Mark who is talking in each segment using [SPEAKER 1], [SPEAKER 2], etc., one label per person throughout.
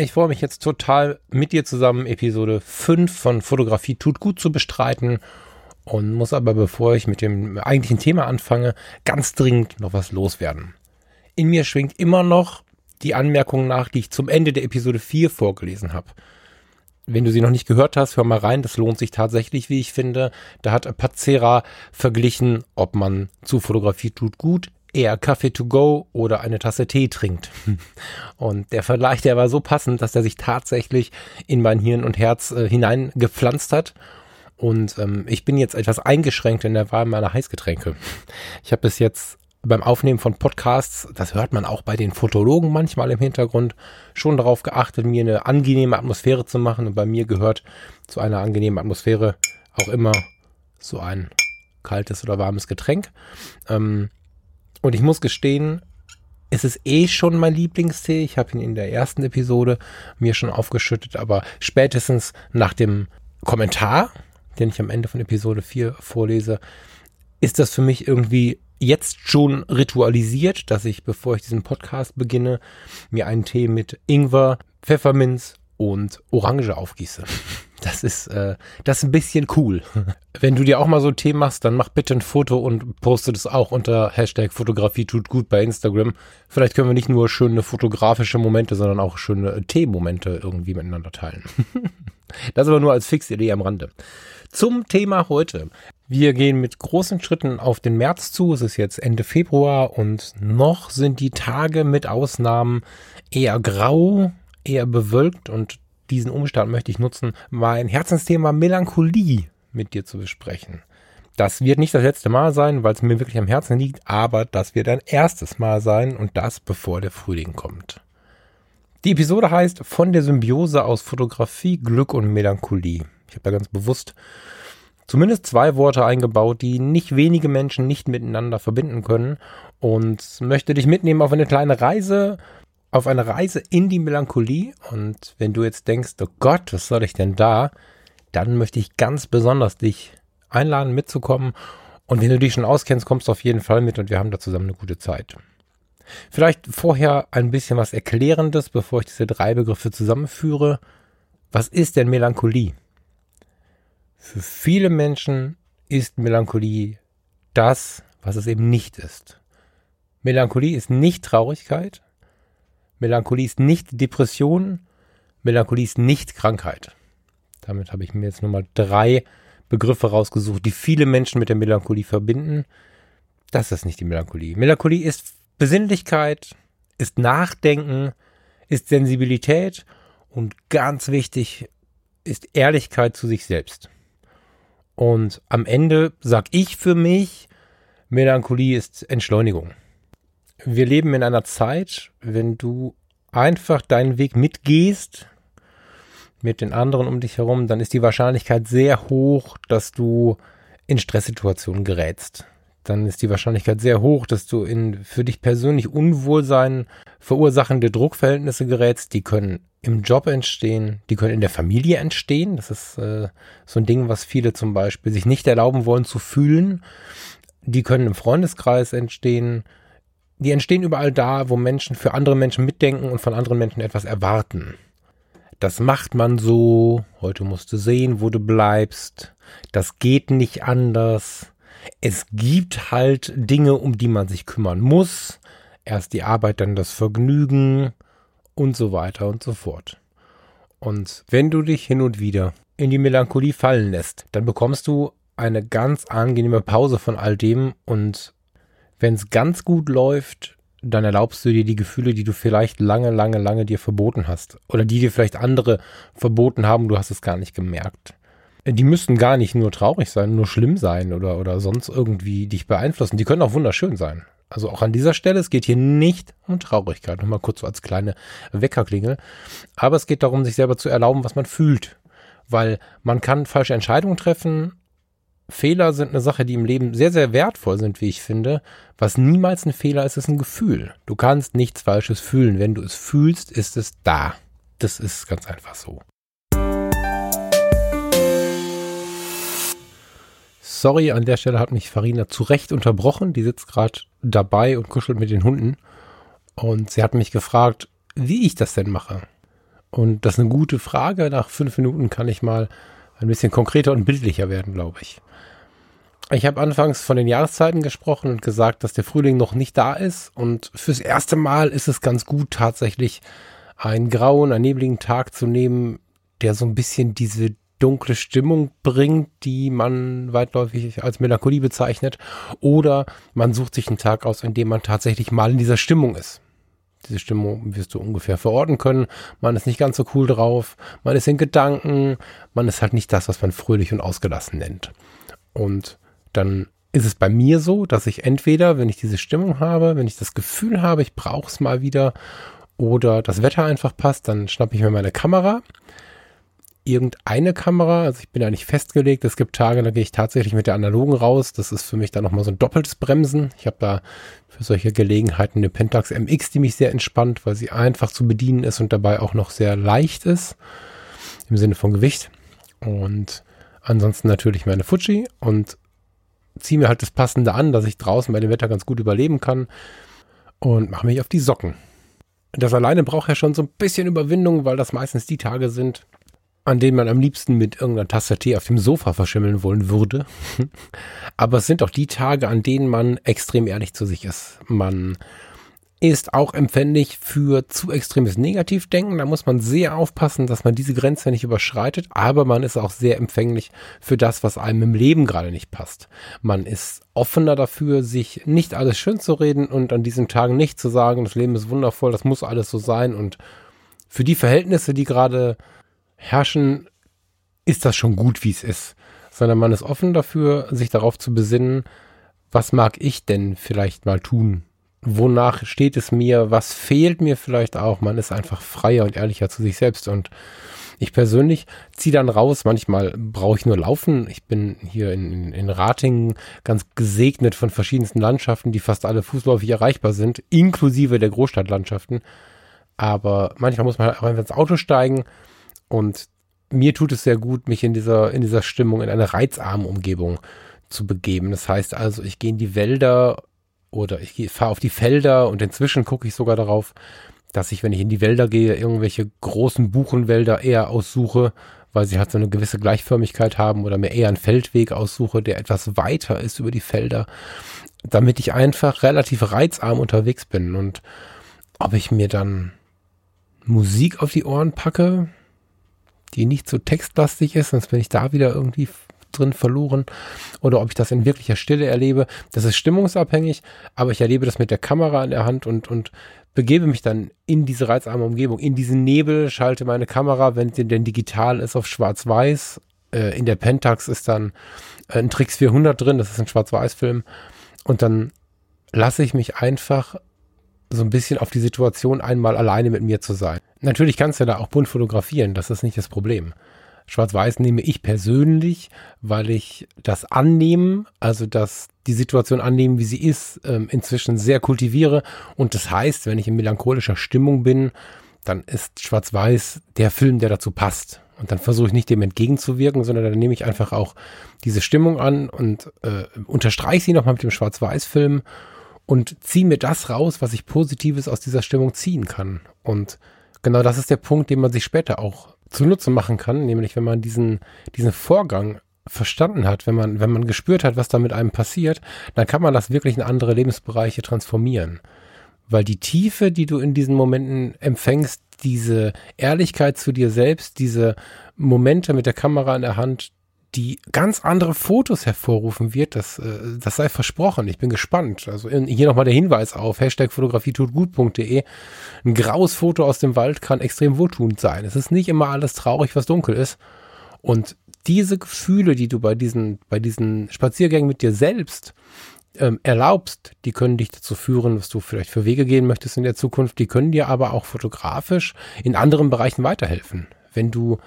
[SPEAKER 1] Ich freue mich jetzt total mit dir zusammen Episode 5 von Fotografie tut gut zu bestreiten und muss aber, bevor ich mit dem eigentlichen Thema anfange, ganz dringend noch was loswerden. In mir schwingt immer noch die Anmerkung nach, die ich zum Ende der Episode 4 vorgelesen habe. Wenn du sie noch nicht gehört hast, hör mal rein, das lohnt sich tatsächlich, wie ich finde. Da hat Pazera verglichen, ob man zu Fotografie tut gut eher Kaffee to go oder eine Tasse Tee trinkt. Und der Vergleich, der war so passend, dass er sich tatsächlich in mein Hirn und Herz äh, hineingepflanzt hat. Und ähm, ich bin jetzt etwas eingeschränkt in der Wahl meiner Heißgetränke. Ich habe bis jetzt beim Aufnehmen von Podcasts, das hört man auch bei den Fotologen manchmal im Hintergrund, schon darauf geachtet, mir eine angenehme Atmosphäre zu machen. Und bei mir gehört zu einer angenehmen Atmosphäre auch immer so ein kaltes oder warmes Getränk. Ähm, und ich muss gestehen, es ist eh schon mein Lieblingstee. Ich habe ihn in der ersten Episode mir schon aufgeschüttet, aber spätestens nach dem Kommentar, den ich am Ende von Episode 4 vorlese, ist das für mich irgendwie jetzt schon ritualisiert, dass ich, bevor ich diesen Podcast beginne, mir einen Tee mit Ingwer, Pfefferminz und Orange aufgieße. Das ist, äh, das ist ein bisschen cool. Wenn du dir auch mal so Tee machst, dann mach bitte ein Foto und poste das auch unter Hashtag Fotografie tut gut bei Instagram. Vielleicht können wir nicht nur schöne fotografische Momente, sondern auch schöne Tee-Momente irgendwie miteinander teilen. das aber nur als fixe Idee am Rande. Zum Thema heute. Wir gehen mit großen Schritten auf den März zu. Es ist jetzt Ende Februar und noch sind die Tage mit Ausnahmen eher grau, eher bewölkt und diesen Umstand möchte ich nutzen, mein Herzensthema Melancholie mit dir zu besprechen. Das wird nicht das letzte Mal sein, weil es mir wirklich am Herzen liegt, aber das wird ein erstes Mal sein und das bevor der Frühling kommt. Die Episode heißt Von der Symbiose aus Fotografie, Glück und Melancholie. Ich habe da ganz bewusst zumindest zwei Worte eingebaut, die nicht wenige Menschen nicht miteinander verbinden können und möchte dich mitnehmen auf eine kleine Reise auf eine Reise in die Melancholie. Und wenn du jetzt denkst, oh Gott, was soll ich denn da? Dann möchte ich ganz besonders dich einladen, mitzukommen. Und wenn du dich schon auskennst, kommst du auf jeden Fall mit und wir haben da zusammen eine gute Zeit. Vielleicht vorher ein bisschen was Erklärendes, bevor ich diese drei Begriffe zusammenführe. Was ist denn Melancholie? Für viele Menschen ist Melancholie das, was es eben nicht ist. Melancholie ist nicht Traurigkeit, Melancholie ist nicht Depression, Melancholie ist nicht Krankheit. Damit habe ich mir jetzt nur mal drei Begriffe rausgesucht, die viele Menschen mit der Melancholie verbinden. Das ist nicht die Melancholie. Melancholie ist Besinnlichkeit, ist Nachdenken, ist Sensibilität und ganz wichtig ist Ehrlichkeit zu sich selbst. Und am Ende sag ich für mich, Melancholie ist Entschleunigung wir leben in einer Zeit, wenn du einfach deinen Weg mitgehst mit den anderen um dich herum, dann ist die Wahrscheinlichkeit sehr hoch, dass du in Stresssituationen gerätst. Dann ist die Wahrscheinlichkeit sehr hoch, dass du in für dich persönlich Unwohlsein verursachende Druckverhältnisse gerätst. Die können im Job entstehen, die können in der Familie entstehen. Das ist äh, so ein Ding, was viele zum Beispiel sich nicht erlauben wollen zu fühlen. Die können im Freundeskreis entstehen die entstehen überall da, wo Menschen für andere Menschen mitdenken und von anderen Menschen etwas erwarten. Das macht man so, heute musst du sehen, wo du bleibst, das geht nicht anders. Es gibt halt Dinge, um die man sich kümmern muss. Erst die Arbeit, dann das Vergnügen und so weiter und so fort. Und wenn du dich hin und wieder in die Melancholie fallen lässt, dann bekommst du eine ganz angenehme Pause von all dem und wenn es ganz gut läuft, dann erlaubst du dir die Gefühle, die du vielleicht lange, lange, lange dir verboten hast. Oder die dir vielleicht andere verboten haben, du hast es gar nicht gemerkt. die müssten gar nicht nur traurig sein, nur schlimm sein oder, oder sonst irgendwie dich beeinflussen. Die können auch wunderschön sein. Also auch an dieser Stelle, es geht hier nicht um Traurigkeit. Nochmal kurz so als kleine Weckerklingel. Aber es geht darum, sich selber zu erlauben, was man fühlt. Weil man kann falsche Entscheidungen treffen. Fehler sind eine Sache, die im Leben sehr, sehr wertvoll sind, wie ich finde. Was niemals ein Fehler ist, ist ein Gefühl. Du kannst nichts Falsches fühlen. Wenn du es fühlst, ist es da. Das ist ganz einfach so. Sorry, an der Stelle hat mich Farina zu Recht unterbrochen. Die sitzt gerade dabei und kuschelt mit den Hunden. Und sie hat mich gefragt, wie ich das denn mache. Und das ist eine gute Frage. Nach fünf Minuten kann ich mal ein bisschen konkreter und bildlicher werden, glaube ich. Ich habe anfangs von den Jahreszeiten gesprochen und gesagt, dass der Frühling noch nicht da ist. Und fürs erste Mal ist es ganz gut, tatsächlich einen grauen, einen nebligen Tag zu nehmen, der so ein bisschen diese dunkle Stimmung bringt, die man weitläufig als Melancholie bezeichnet. Oder man sucht sich einen Tag aus, in dem man tatsächlich mal in dieser Stimmung ist. Diese Stimmung wirst du ungefähr verorten können. Man ist nicht ganz so cool drauf. Man ist in Gedanken. Man ist halt nicht das, was man fröhlich und ausgelassen nennt. Und dann ist es bei mir so, dass ich entweder, wenn ich diese Stimmung habe, wenn ich das Gefühl habe, ich brauche es mal wieder oder das Wetter einfach passt, dann schnappe ich mir meine Kamera irgendeine Kamera. Also ich bin da nicht festgelegt. Es gibt Tage, da gehe ich tatsächlich mit der analogen raus. Das ist für mich dann nochmal so ein doppeltes Bremsen. Ich habe da für solche Gelegenheiten eine Pentax MX, die mich sehr entspannt, weil sie einfach zu bedienen ist und dabei auch noch sehr leicht ist. Im Sinne von Gewicht. Und ansonsten natürlich meine Fuji und ziehe mir halt das Passende an, dass ich draußen bei dem Wetter ganz gut überleben kann und mache mich auf die Socken. Das alleine braucht ja schon so ein bisschen Überwindung, weil das meistens die Tage sind, an denen man am liebsten mit irgendeiner Tasse Tee auf dem Sofa verschimmeln wollen würde. Aber es sind auch die Tage, an denen man extrem ehrlich zu sich ist. Man ist auch empfänglich für zu extremes Negativdenken. Da muss man sehr aufpassen, dass man diese Grenze nicht überschreitet. Aber man ist auch sehr empfänglich für das, was einem im Leben gerade nicht passt. Man ist offener dafür, sich nicht alles schön zu reden und an diesen Tagen nicht zu sagen, das Leben ist wundervoll, das muss alles so sein. Und für die Verhältnisse, die gerade herrschen, ist das schon gut, wie es ist. Sondern man ist offen dafür, sich darauf zu besinnen, was mag ich denn vielleicht mal tun? Wonach steht es mir? Was fehlt mir vielleicht auch? Man ist einfach freier und ehrlicher zu sich selbst. Und ich persönlich ziehe dann raus. Manchmal brauche ich nur laufen. Ich bin hier in, in, in Ratingen ganz gesegnet von verschiedensten Landschaften, die fast alle fußläufig erreichbar sind, inklusive der Großstadtlandschaften. Aber manchmal muss man halt auch einfach ins Auto steigen und mir tut es sehr gut, mich in dieser, in dieser Stimmung, in eine reizarme Umgebung zu begeben. Das heißt also, ich gehe in die Wälder oder ich fahre auf die Felder und inzwischen gucke ich sogar darauf, dass ich, wenn ich in die Wälder gehe, irgendwelche großen Buchenwälder eher aussuche, weil sie halt so eine gewisse Gleichförmigkeit haben oder mir eher einen Feldweg aussuche, der etwas weiter ist über die Felder, damit ich einfach relativ reizarm unterwegs bin. Und ob ich mir dann Musik auf die Ohren packe, die nicht so textlastig ist, sonst bin ich da wieder irgendwie drin verloren oder ob ich das in wirklicher Stille erlebe. Das ist stimmungsabhängig, aber ich erlebe das mit der Kamera in der Hand und, und begebe mich dann in diese reizarme Umgebung, in diesen Nebel, schalte meine Kamera, wenn sie denn digital ist, auf schwarz-weiß. Äh, in der Pentax ist dann äh, ein Trix 400 drin, das ist ein Schwarz-Weiß-Film. Und dann lasse ich mich einfach so ein bisschen auf die Situation einmal alleine mit mir zu sein. Natürlich kannst du da auch bunt fotografieren, das ist nicht das Problem. Schwarz-Weiß nehme ich persönlich, weil ich das Annehmen, also das die Situation annehmen, wie sie ist, ähm, inzwischen sehr kultiviere. Und das heißt, wenn ich in melancholischer Stimmung bin, dann ist Schwarz-Weiß der Film, der dazu passt. Und dann versuche ich nicht dem entgegenzuwirken, sondern dann nehme ich einfach auch diese Stimmung an und äh, unterstreiche sie nochmal mit dem Schwarz-Weiß-Film und ziehe mir das raus, was ich Positives aus dieser Stimmung ziehen kann. Und genau das ist der Punkt, den man sich später auch zunutze machen kann, nämlich wenn man diesen, diesen Vorgang verstanden hat, wenn man, wenn man gespürt hat, was da mit einem passiert, dann kann man das wirklich in andere Lebensbereiche transformieren. Weil die Tiefe, die du in diesen Momenten empfängst, diese Ehrlichkeit zu dir selbst, diese Momente mit der Kamera in der Hand, die ganz andere Fotos hervorrufen wird, das, äh, das sei versprochen. Ich bin gespannt. Also hier nochmal der Hinweis auf Hashtag fotografietutgut.de. Ein graues Foto aus dem Wald kann extrem wohltuend sein. Es ist nicht immer alles traurig, was dunkel ist. Und diese Gefühle, die du bei diesen, bei diesen Spaziergängen mit dir selbst ähm, erlaubst, die können dich dazu führen, was du vielleicht für Wege gehen möchtest in der Zukunft. Die können dir aber auch fotografisch in anderen Bereichen weiterhelfen. Wenn du,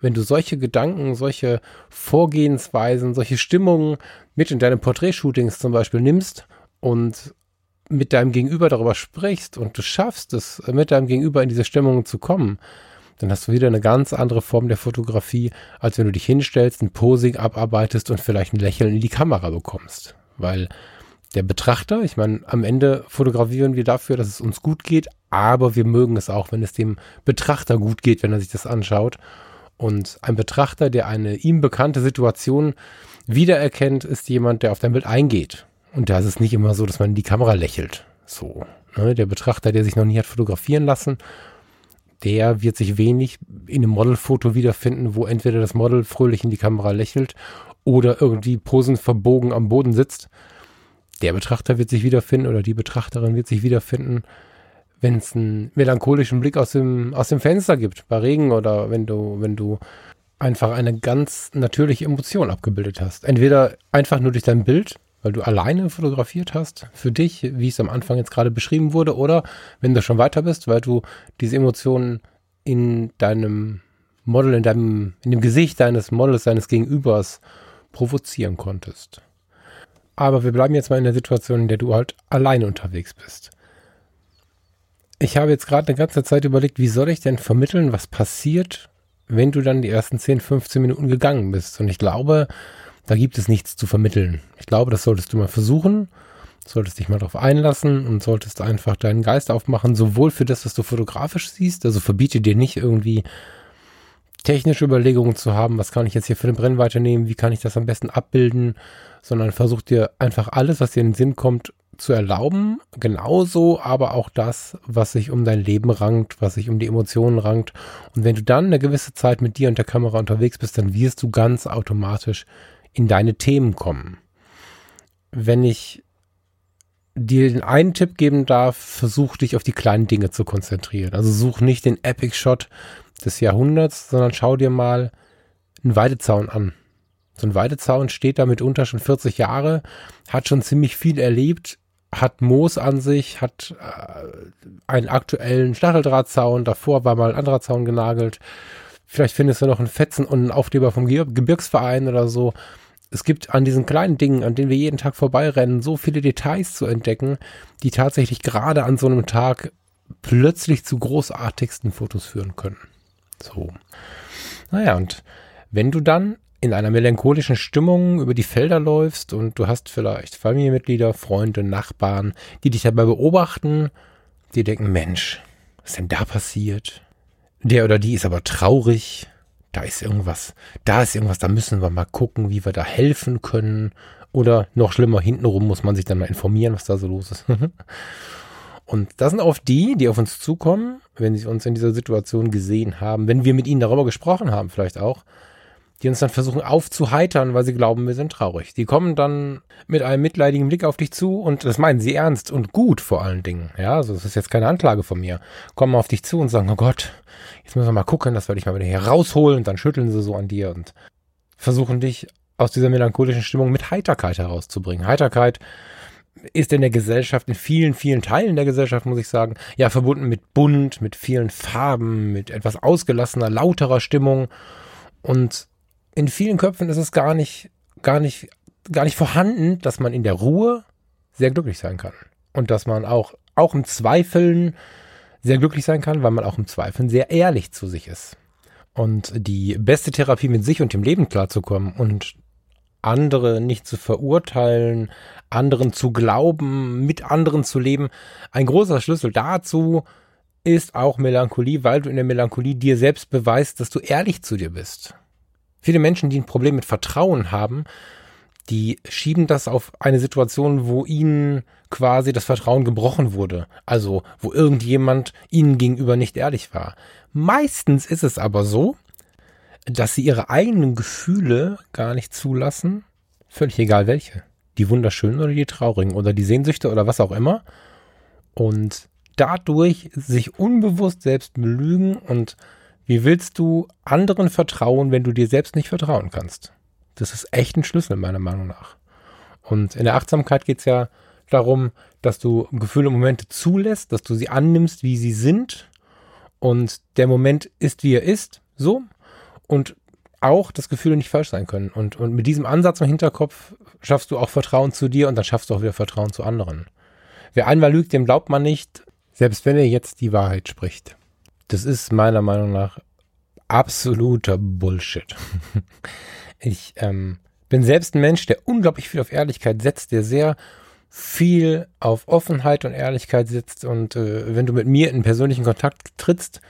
[SPEAKER 1] wenn du solche Gedanken, solche Vorgehensweisen, solche Stimmungen mit in deine Porträtshootings zum Beispiel nimmst und mit deinem Gegenüber darüber sprichst und du schaffst es, mit deinem Gegenüber in diese Stimmung zu kommen, dann hast du wieder eine ganz andere Form der Fotografie, als wenn du dich hinstellst, ein Posing abarbeitest und vielleicht ein Lächeln in die Kamera bekommst. Weil der Betrachter, ich meine, am Ende fotografieren wir dafür, dass es uns gut geht, aber wir mögen es auch, wenn es dem Betrachter gut geht, wenn er sich das anschaut. Und ein Betrachter, der eine ihm bekannte Situation wiedererkennt, ist jemand, der auf dein Bild eingeht. Und da ist es nicht immer so, dass man in die Kamera lächelt. So. Ne? Der Betrachter, der sich noch nie hat fotografieren lassen, der wird sich wenig in einem Modelfoto wiederfinden, wo entweder das Model fröhlich in die Kamera lächelt oder irgendwie posend verbogen am Boden sitzt. Der Betrachter wird sich wiederfinden oder die Betrachterin wird sich wiederfinden, wenn es einen melancholischen Blick aus dem, aus dem Fenster gibt, bei Regen oder wenn du, wenn du einfach eine ganz natürliche Emotion abgebildet hast. Entweder einfach nur durch dein Bild weil du alleine fotografiert hast, für dich, wie es am Anfang jetzt gerade beschrieben wurde, oder wenn du schon weiter bist, weil du diese Emotionen in deinem Model, in deinem, in dem Gesicht deines Models, deines Gegenübers provozieren konntest. Aber wir bleiben jetzt mal in der Situation, in der du halt alleine unterwegs bist. Ich habe jetzt gerade eine ganze Zeit überlegt, wie soll ich denn vermitteln, was passiert, wenn du dann die ersten 10, 15 Minuten gegangen bist. Und ich glaube, da gibt es nichts zu vermitteln. Ich glaube, das solltest du mal versuchen, solltest dich mal darauf einlassen und solltest einfach deinen Geist aufmachen, sowohl für das, was du fotografisch siehst, also verbiete dir nicht irgendwie technische Überlegungen zu haben, was kann ich jetzt hier für den Brennweite nehmen, wie kann ich das am besten abbilden, sondern versuch dir einfach alles, was dir in den Sinn kommt, zu erlauben, genauso aber auch das, was sich um dein Leben rankt, was sich um die Emotionen rankt. Und wenn du dann eine gewisse Zeit mit dir und der Kamera unterwegs bist, dann wirst du ganz automatisch in deine Themen kommen. Wenn ich dir den einen Tipp geben darf, versuch dich auf die kleinen Dinge zu konzentrieren. Also such nicht den Epic Shot des Jahrhunderts, sondern schau dir mal einen Weidezaun an. So ein Weidezaun steht da mitunter schon 40 Jahre, hat schon ziemlich viel erlebt, hat Moos an sich, hat äh, einen aktuellen Stacheldrahtzaun, davor war mal ein anderer Zaun genagelt. Vielleicht findest du noch einen Fetzen und einen Aufkleber vom Gebirgsverein oder so es gibt an diesen kleinen Dingen, an denen wir jeden Tag vorbeirennen, so viele Details zu entdecken, die tatsächlich gerade an so einem Tag plötzlich zu großartigsten Fotos führen können. So. Naja, und wenn du dann in einer melancholischen Stimmung über die Felder läufst und du hast vielleicht Familienmitglieder, Freunde, Nachbarn, die dich dabei beobachten, die denken, Mensch, was ist denn da passiert? Der oder die ist aber traurig da ist irgendwas, da ist irgendwas, da müssen wir mal gucken, wie wir da helfen können. Oder noch schlimmer, hintenrum muss man sich dann mal informieren, was da so los ist. Und das sind oft die, die auf uns zukommen, wenn sie uns in dieser Situation gesehen haben, wenn wir mit ihnen darüber gesprochen haben, vielleicht auch, die uns dann versuchen aufzuheitern, weil sie glauben, wir sind traurig. Die kommen dann mit einem mitleidigen Blick auf dich zu und das meinen sie ernst und gut vor allen Dingen. Ja, also das ist jetzt keine Anklage von mir. Kommen auf dich zu und sagen, oh Gott, jetzt müssen wir mal gucken, das werde ich mal wieder hier rausholen und dann schütteln sie so an dir und versuchen dich aus dieser melancholischen Stimmung mit Heiterkeit herauszubringen. Heiterkeit ist in der Gesellschaft, in vielen, vielen Teilen der Gesellschaft, muss ich sagen, ja, verbunden mit bunt, mit vielen Farben, mit etwas ausgelassener, lauterer Stimmung und in vielen Köpfen ist es gar nicht, gar nicht, gar nicht vorhanden, dass man in der Ruhe sehr glücklich sein kann. Und dass man auch, auch im Zweifeln sehr glücklich sein kann, weil man auch im Zweifeln sehr ehrlich zu sich ist. Und die beste Therapie mit sich und dem Leben klarzukommen und andere nicht zu verurteilen, anderen zu glauben, mit anderen zu leben. Ein großer Schlüssel dazu ist auch Melancholie, weil du in der Melancholie dir selbst beweist, dass du ehrlich zu dir bist. Viele Menschen, die ein Problem mit Vertrauen haben, die schieben das auf eine Situation, wo ihnen quasi das Vertrauen gebrochen wurde. Also, wo irgendjemand ihnen gegenüber nicht ehrlich war. Meistens ist es aber so, dass sie ihre eigenen Gefühle gar nicht zulassen, völlig egal welche. Die wunderschönen oder die traurigen oder die Sehnsüchte oder was auch immer. Und dadurch sich unbewusst selbst belügen und Wie willst du anderen vertrauen, wenn du dir selbst nicht vertrauen kannst? Das ist echt ein Schlüssel, meiner Meinung nach. Und in der Achtsamkeit geht es ja darum, dass du Gefühle und Momente zulässt, dass du sie annimmst, wie sie sind. Und der Moment ist, wie er ist, so. Und auch, dass Gefühle nicht falsch sein können. Und, und mit diesem Ansatz im Hinterkopf schaffst du auch Vertrauen zu dir und dann schaffst du auch wieder Vertrauen zu anderen. Wer einmal lügt, dem glaubt man nicht, selbst wenn er jetzt die Wahrheit spricht. Das ist meiner Meinung nach absoluter Bullshit. Ich ähm, bin selbst ein Mensch, der unglaublich viel auf Ehrlichkeit setzt, der sehr viel auf Offenheit und Ehrlichkeit setzt. Und äh, wenn du mit mir in persönlichen Kontakt trittst,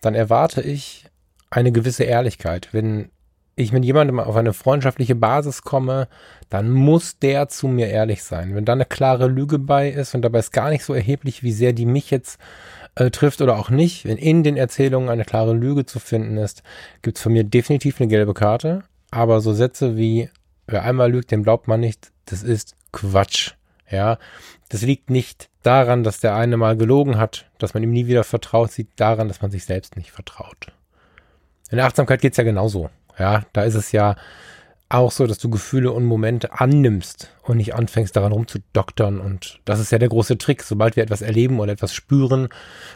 [SPEAKER 1] dann erwarte ich eine gewisse Ehrlichkeit. Wenn ich mit jemandem auf eine freundschaftliche Basis komme, dann muss der zu mir ehrlich sein. Wenn da eine klare Lüge bei ist und dabei ist gar nicht so erheblich, wie sehr die mich jetzt äh, trifft oder auch nicht, wenn in den Erzählungen eine klare Lüge zu finden ist, gibt es von mir definitiv eine gelbe Karte. Aber so Sätze wie, wer einmal lügt, dem glaubt man nicht, das ist Quatsch. Ja, das liegt nicht daran, dass der eine mal gelogen hat, dass man ihm nie wieder vertraut, liegt daran, dass man sich selbst nicht vertraut. In der Achtsamkeit geht's ja genauso. Ja, da ist es ja auch so, dass du Gefühle und Momente annimmst und nicht anfängst daran rumzudoktern. Und das ist ja der große Trick. Sobald wir etwas erleben oder etwas spüren,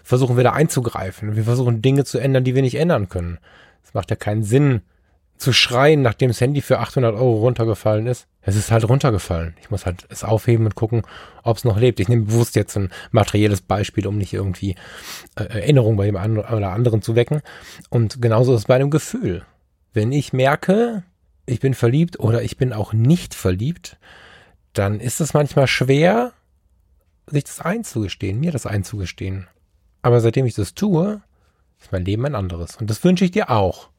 [SPEAKER 1] versuchen wir da einzugreifen. Wir versuchen Dinge zu ändern, die wir nicht ändern können. Es macht ja keinen Sinn, zu schreien, nachdem das Handy für 800 Euro runtergefallen ist. Es ist halt runtergefallen. Ich muss halt es aufheben und gucken, ob es noch lebt. Ich nehme bewusst jetzt ein materielles Beispiel, um nicht irgendwie äh, Erinnerung bei dem einen oder anderen zu wecken. Und genauso ist es bei einem Gefühl. Wenn ich merke, ich bin verliebt oder ich bin auch nicht verliebt, dann ist es manchmal schwer, sich das einzugestehen, mir das einzugestehen. Aber seitdem ich das tue, ist mein Leben ein anderes. Und das wünsche ich dir auch.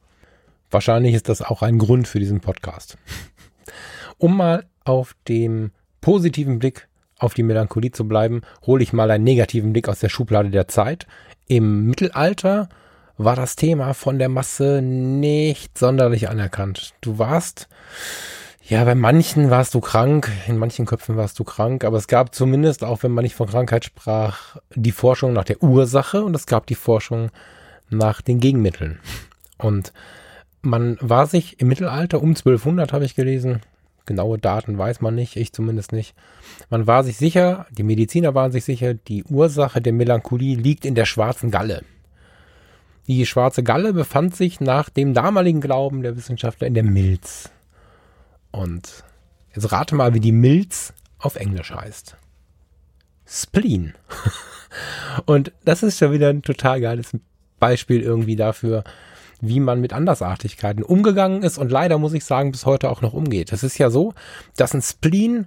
[SPEAKER 1] Wahrscheinlich ist das auch ein Grund für diesen Podcast. Um mal auf dem positiven Blick auf die Melancholie zu bleiben, hole ich mal einen negativen Blick aus der Schublade der Zeit. Im Mittelalter war das Thema von der Masse nicht sonderlich anerkannt. Du warst, ja, bei manchen warst du krank, in manchen Köpfen warst du krank, aber es gab zumindest, auch wenn man nicht von Krankheit sprach, die Forschung nach der Ursache und es gab die Forschung nach den Gegenmitteln. Und man war sich im Mittelalter um 1200 habe ich gelesen. Genaue Daten weiß man nicht, ich zumindest nicht. Man war sich sicher, die Mediziner waren sich sicher, die Ursache der Melancholie liegt in der schwarzen Galle. Die schwarze Galle befand sich nach dem damaligen Glauben der Wissenschaftler in der Milz. Und jetzt rate mal, wie die Milz auf Englisch heißt. Spleen. Und das ist schon wieder ein total geiles Beispiel irgendwie dafür, wie man mit Andersartigkeiten umgegangen ist und leider muss ich sagen, bis heute auch noch umgeht. Es ist ja so, dass ein Spleen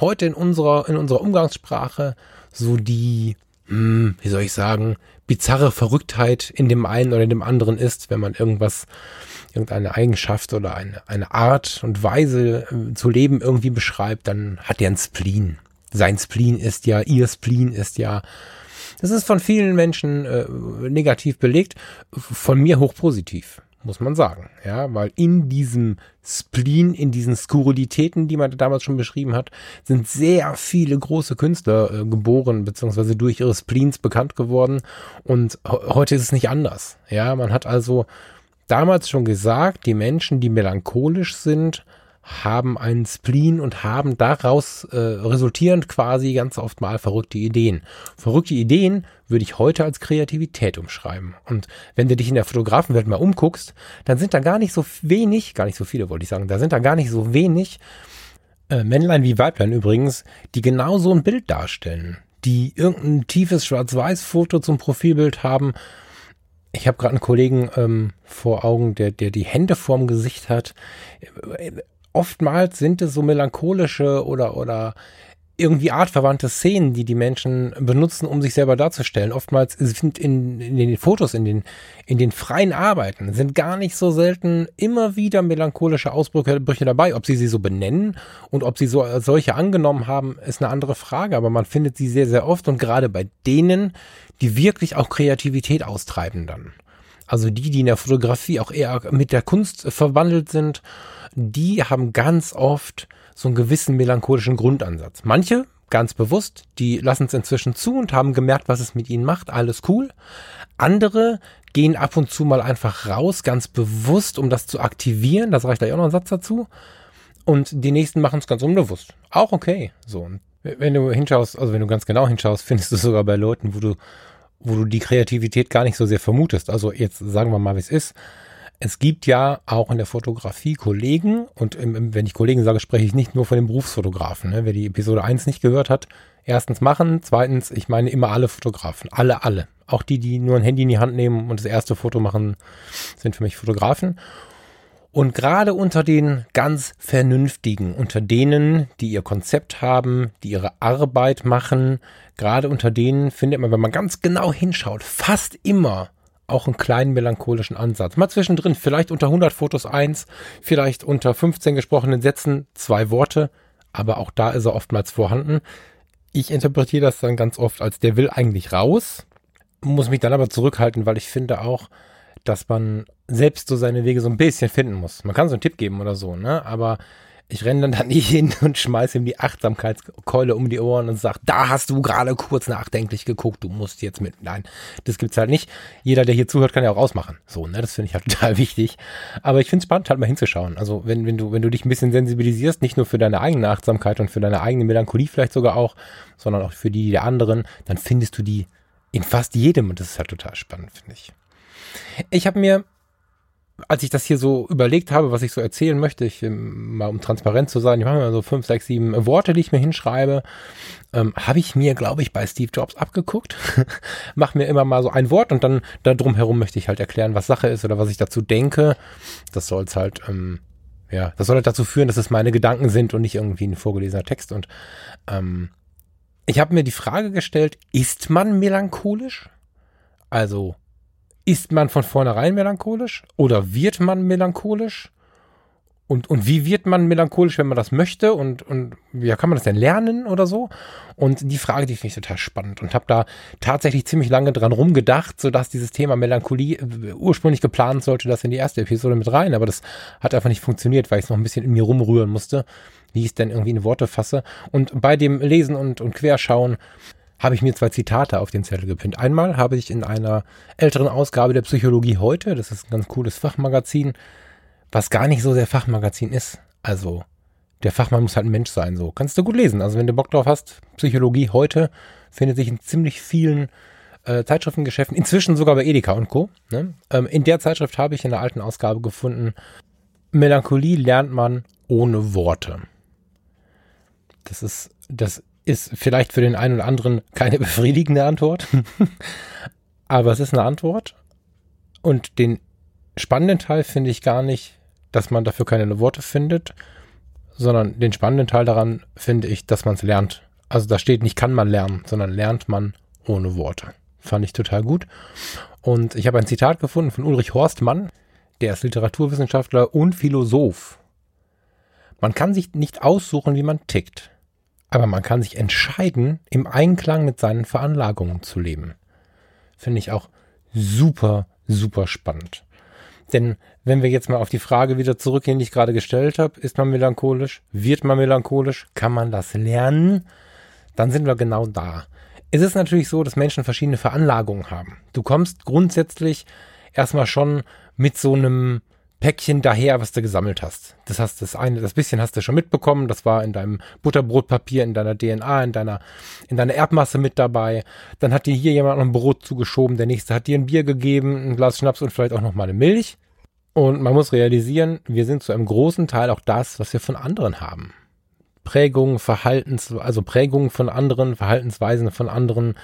[SPEAKER 1] heute in unserer, in unserer Umgangssprache so die, hm, wie soll ich sagen, bizarre Verrücktheit in dem einen oder dem anderen ist, wenn man irgendwas, irgendeine Eigenschaft oder eine, eine Art und Weise äh, zu leben irgendwie beschreibt, dann hat er ein Spleen. Sein Spleen ist ja, ihr Spleen ist ja das ist von vielen Menschen äh, negativ belegt, von mir hochpositiv, muss man sagen. Ja, weil in diesem Spleen, in diesen Skurrilitäten, die man damals schon beschrieben hat, sind sehr viele große Künstler äh, geboren, beziehungsweise durch ihre Spleens bekannt geworden. Und heute ist es nicht anders. Ja, man hat also damals schon gesagt, die Menschen, die melancholisch sind, haben einen Spleen und haben daraus äh, resultierend quasi ganz oft mal verrückte Ideen. Verrückte Ideen würde ich heute als Kreativität umschreiben. Und wenn du dich in der Fotografenwelt mal umguckst, dann sind da gar nicht so wenig, gar nicht so viele wollte ich sagen, da sind da gar nicht so wenig äh, Männlein wie Weiblein übrigens, die genau so ein Bild darstellen, die irgendein tiefes Schwarz-Weiß-Foto zum Profilbild haben. Ich habe gerade einen Kollegen ähm, vor Augen, der, der die Hände vorm Gesicht hat oftmals sind es so melancholische oder, oder irgendwie artverwandte Szenen, die die Menschen benutzen, um sich selber darzustellen. Oftmals sind in, in den Fotos, in den, in den freien Arbeiten, sind gar nicht so selten immer wieder melancholische Ausbrüche dabei. Ob sie sie so benennen und ob sie so solche angenommen haben, ist eine andere Frage. Aber man findet sie sehr, sehr oft und gerade bei denen, die wirklich auch Kreativität austreiben dann. Also die, die in der Fotografie auch eher mit der Kunst verwandelt sind die haben ganz oft so einen gewissen melancholischen Grundansatz. Manche ganz bewusst. Die lassen es inzwischen zu und haben gemerkt, was es mit ihnen macht. Alles cool. Andere gehen ab und zu mal einfach raus, ganz bewusst, um das zu aktivieren. Das reicht gleich auch noch ein Satz dazu. Und die nächsten machen es ganz unbewusst. Auch okay. So. Wenn du hinschaust, also wenn du ganz genau hinschaust, findest du sogar bei Leuten, wo du, wo du die Kreativität gar nicht so sehr vermutest. Also jetzt sagen wir mal, wie es ist. Es gibt ja auch in der Fotografie Kollegen und im, im, wenn ich Kollegen sage, spreche ich nicht nur von den Berufsfotografen. Ne? Wer die Episode 1 nicht gehört hat, erstens machen, zweitens, ich meine immer alle Fotografen, alle, alle. Auch die, die nur ein Handy in die Hand nehmen und das erste Foto machen, sind für mich Fotografen. Und gerade unter den ganz Vernünftigen, unter denen, die ihr Konzept haben, die ihre Arbeit machen, gerade unter denen findet man, wenn man ganz genau hinschaut, fast immer auch einen kleinen melancholischen Ansatz. Mal zwischendrin, vielleicht unter 100 Fotos eins, vielleicht unter 15 gesprochenen Sätzen zwei Worte, aber auch da ist er oftmals vorhanden. Ich interpretiere das dann ganz oft als der will eigentlich raus, muss mich dann aber zurückhalten, weil ich finde auch, dass man selbst so seine Wege so ein bisschen finden muss. Man kann so einen Tipp geben oder so, ne? Aber ich renne dann da nicht hin und schmeiße ihm die Achtsamkeitskeule um die Ohren und sage, da hast du gerade kurz nachdenklich geguckt, du musst jetzt mit. Nein, das gibt's halt nicht. Jeder, der hier zuhört, kann ja auch ausmachen. So, ne, das finde ich halt total wichtig. Aber ich finde es spannend, halt mal hinzuschauen. Also, wenn, wenn du, wenn du dich ein bisschen sensibilisierst, nicht nur für deine eigene Achtsamkeit und für deine eigene Melancholie vielleicht sogar auch, sondern auch für die der anderen, dann findest du die in fast jedem und das ist halt total spannend, finde ich. Ich habe mir als ich das hier so überlegt habe, was ich so erzählen möchte, ich ähm, mal um transparent zu sein, ich mache mir so fünf, sechs, sieben Worte, die ich mir hinschreibe, ähm, habe ich mir, glaube ich, bei Steve Jobs abgeguckt. Mach mir immer mal so ein Wort und dann da drumherum möchte ich halt erklären, was Sache ist oder was ich dazu denke. Das soll es halt, ähm, ja, das soll halt dazu führen, dass es meine Gedanken sind und nicht irgendwie ein vorgelesener Text. Und ähm, ich habe mir die Frage gestellt, ist man melancholisch? Also ist man von vornherein melancholisch oder wird man melancholisch? Und, und wie wird man melancholisch, wenn man das möchte? Und, und ja, kann man das denn lernen oder so? Und die Frage, die finde ich total spannend und habe da tatsächlich ziemlich lange dran rumgedacht, sodass dieses Thema Melancholie äh, ursprünglich geplant sollte, das in die erste Episode mit rein. Aber das hat einfach nicht funktioniert, weil ich es noch ein bisschen in mir rumrühren musste, wie ich es denn irgendwie in Worte fasse. Und bei dem Lesen und, und Querschauen habe ich mir zwei Zitate auf den Zettel gepinnt. Einmal habe ich in einer älteren Ausgabe der Psychologie heute, das ist ein ganz cooles Fachmagazin, was gar nicht so sehr Fachmagazin ist. Also der Fachmann muss halt ein Mensch sein, so. Kannst du gut lesen. Also wenn du Bock drauf hast, Psychologie heute findet sich in ziemlich vielen äh, Zeitschriftengeschäften, inzwischen sogar bei Edeka und Co. Ne? Ähm, in der Zeitschrift habe ich in der alten Ausgabe gefunden, Melancholie lernt man ohne Worte. Das ist, das ist vielleicht für den einen oder anderen keine befriedigende Antwort, aber es ist eine Antwort. Und den spannenden Teil finde ich gar nicht, dass man dafür keine Worte findet, sondern den spannenden Teil daran finde ich, dass man es lernt. Also da steht nicht kann man lernen, sondern lernt man ohne Worte. Fand ich total gut. Und ich habe ein Zitat gefunden von Ulrich Horstmann, der ist Literaturwissenschaftler und Philosoph. Man kann sich nicht aussuchen, wie man tickt. Aber man kann sich entscheiden, im Einklang mit seinen Veranlagungen zu leben. Finde ich auch super, super spannend. Denn wenn wir jetzt mal auf die Frage wieder zurückgehen, die ich gerade gestellt habe, ist man melancholisch? Wird man melancholisch? Kann man das lernen? Dann sind wir genau da. Es ist natürlich so, dass Menschen verschiedene Veranlagungen haben. Du kommst grundsätzlich erstmal schon mit so einem Päckchen daher, was du gesammelt hast. Das hast das eine, das bisschen hast du schon mitbekommen. Das war in deinem Butterbrotpapier, in deiner DNA, in deiner, in deiner Erbmasse mit dabei. Dann hat dir hier jemand noch ein Brot zugeschoben. Der nächste hat dir ein Bier gegeben, ein Glas Schnaps und vielleicht auch noch mal eine Milch. Und man muss realisieren, wir sind zu einem großen Teil auch das, was wir von anderen haben. Prägungen, Verhaltens, also Prägungen von anderen, Verhaltensweisen von anderen,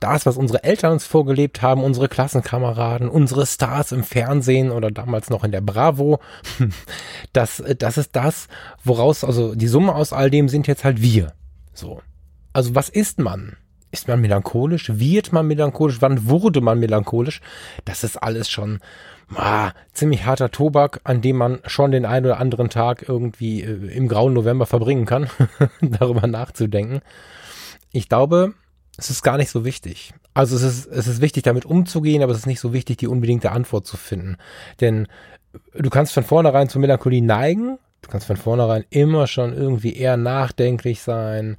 [SPEAKER 1] das, was unsere Eltern uns vorgelebt haben, unsere Klassenkameraden, unsere Stars im Fernsehen oder damals noch in der Bravo, das, das ist das, woraus, also die Summe aus all dem sind jetzt halt wir. So. Also was ist man? Ist man melancholisch? Wird man melancholisch? Wann wurde man melancholisch? Das ist alles schon ah, ziemlich harter Tobak, an dem man schon den einen oder anderen Tag irgendwie äh, im grauen November verbringen kann, darüber nachzudenken. Ich glaube, es ist gar nicht so wichtig. Also es ist, es ist wichtig, damit umzugehen, aber es ist nicht so wichtig, die unbedingte Antwort zu finden. Denn du kannst von vornherein zur Melancholie neigen, du kannst von vornherein immer schon irgendwie eher nachdenklich sein,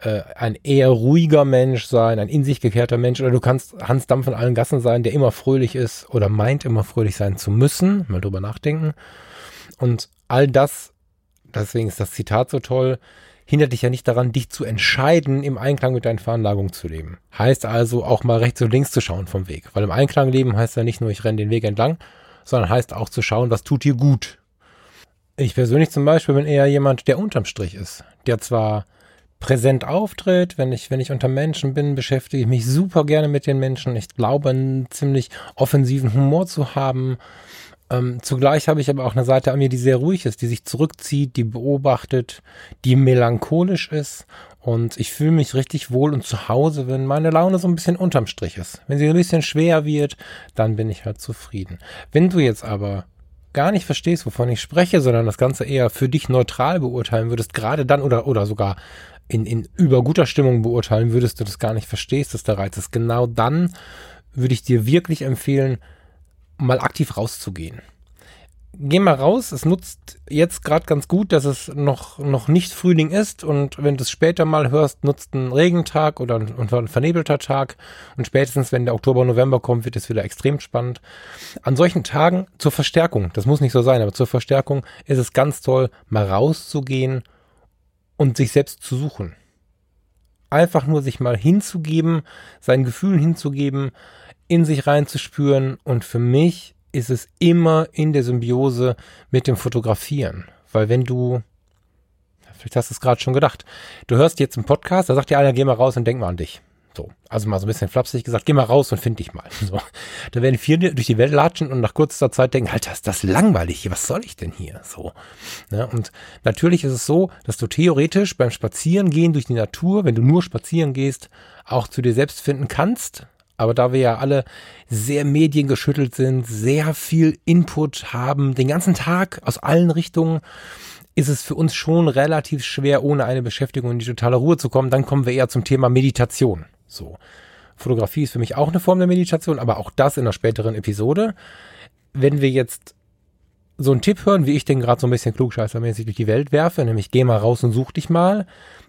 [SPEAKER 1] äh, ein eher ruhiger Mensch sein, ein in sich gekehrter Mensch, oder du kannst Hans Dampf von allen Gassen sein, der immer fröhlich ist oder meint immer fröhlich sein zu müssen, mal drüber nachdenken. Und all das, deswegen ist das Zitat so toll, hindert dich ja nicht daran, dich zu entscheiden, im Einklang mit deinen Veranlagungen zu leben. Heißt also auch mal rechts und links zu schauen vom Weg. Weil im Einklang leben heißt ja nicht nur, ich renne den Weg entlang, sondern heißt auch zu schauen, was tut dir gut. Ich persönlich zum Beispiel bin eher jemand, der unterm Strich ist. Der zwar präsent auftritt, wenn ich, wenn ich unter Menschen bin, beschäftige ich mich super gerne mit den Menschen. Ich glaube, einen ziemlich offensiven Humor zu haben ähm, zugleich habe ich aber auch eine Seite an mir, die sehr ruhig ist, die sich zurückzieht, die beobachtet, die melancholisch ist. Und ich fühle mich richtig wohl und zu Hause, wenn meine Laune so ein bisschen unterm Strich ist. Wenn sie ein bisschen schwer wird, dann bin ich halt zufrieden. Wenn du jetzt aber gar nicht verstehst, wovon ich spreche, sondern das Ganze eher für dich neutral beurteilen würdest, gerade dann oder, oder sogar in, in über guter Stimmung beurteilen würdest, du das gar nicht verstehst, dass der Reiz ist, genau dann würde ich dir wirklich empfehlen, mal aktiv rauszugehen. Geh mal raus, es nutzt jetzt gerade ganz gut, dass es noch, noch nicht Frühling ist und wenn du es später mal hörst, nutzt ein Regentag oder ein, ein vernebelter Tag und spätestens, wenn der Oktober, November kommt, wird es wieder extrem spannend. An solchen Tagen zur Verstärkung, das muss nicht so sein, aber zur Verstärkung ist es ganz toll, mal rauszugehen und sich selbst zu suchen. Einfach nur sich mal hinzugeben, seinen Gefühlen hinzugeben, in sich reinzuspüren. Und für mich ist es immer in der Symbiose mit dem Fotografieren. Weil wenn du, vielleicht hast du es gerade schon gedacht, du hörst jetzt einen Podcast, da sagt dir einer, geh mal raus und denk mal an dich. So, also mal so ein bisschen flapsig gesagt, geh mal raus und find dich mal. So, da werden viele durch die Welt latschen und nach kurzer Zeit denken, Alter, ist das langweilig hier, was soll ich denn hier? So, ne? Und natürlich ist es so, dass du theoretisch beim Spazierengehen durch die Natur, wenn du nur spazieren gehst, auch zu dir selbst finden kannst, aber da wir ja alle sehr mediengeschüttelt sind, sehr viel Input haben, den ganzen Tag aus allen Richtungen, ist es für uns schon relativ schwer, ohne eine Beschäftigung in die totale Ruhe zu kommen. Dann kommen wir eher zum Thema Meditation. So. Fotografie ist für mich auch eine Form der Meditation, aber auch das in einer späteren Episode. Wenn wir jetzt so einen Tipp hören, wie ich den gerade so ein bisschen klugscheißermäßig durch die Welt werfe, nämlich geh mal raus und such dich mal,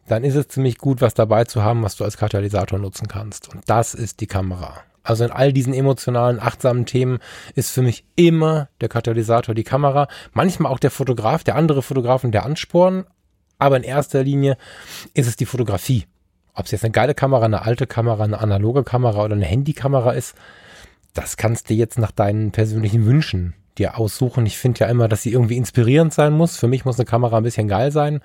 [SPEAKER 1] dann ist es ziemlich gut, was dabei zu haben, was du als Katalysator nutzen kannst. Und das ist die Kamera. Also in all diesen emotionalen, achtsamen Themen ist für mich immer der Katalysator die Kamera. Manchmal auch der Fotograf, der andere Fotografen, der Ansporn. Aber in erster Linie ist es die Fotografie. Ob es jetzt eine geile Kamera, eine alte Kamera, eine analoge Kamera oder eine Handykamera ist, das kannst du jetzt nach deinen persönlichen Wünschen dir aussuchen. Ich finde ja immer, dass sie irgendwie inspirierend sein muss. Für mich muss eine Kamera ein bisschen geil sein.